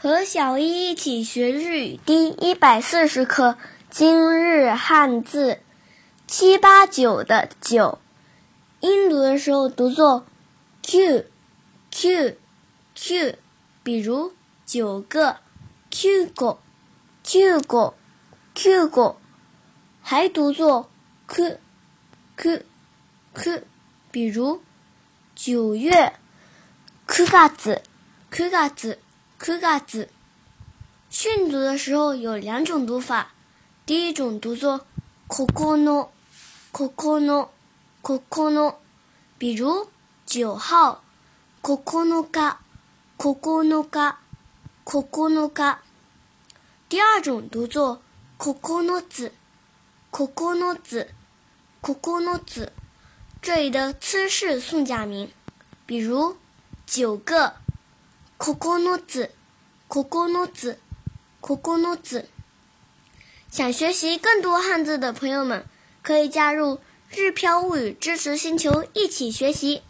和小一一起学日语第一百四十课今日汉字七八九的九，音读的时候读作 q q q，比如九个 q 个 q 个 q 个，还读作 k k k，比如九月 k 月子 k 月子。K 嘎子，训读的时候有两种读法，第一种读作 kokono kokono kokono，比如九号 kokono ga kokono ga kokono ga，第二种读作 kokono 子 kokono 子 kokono 子，这里的词是送假名，比如九个。可可诺子，可可诺子，可可诺子。想学习更多汉字的朋友们，可以加入“日飘物语”支持星球，一起学习。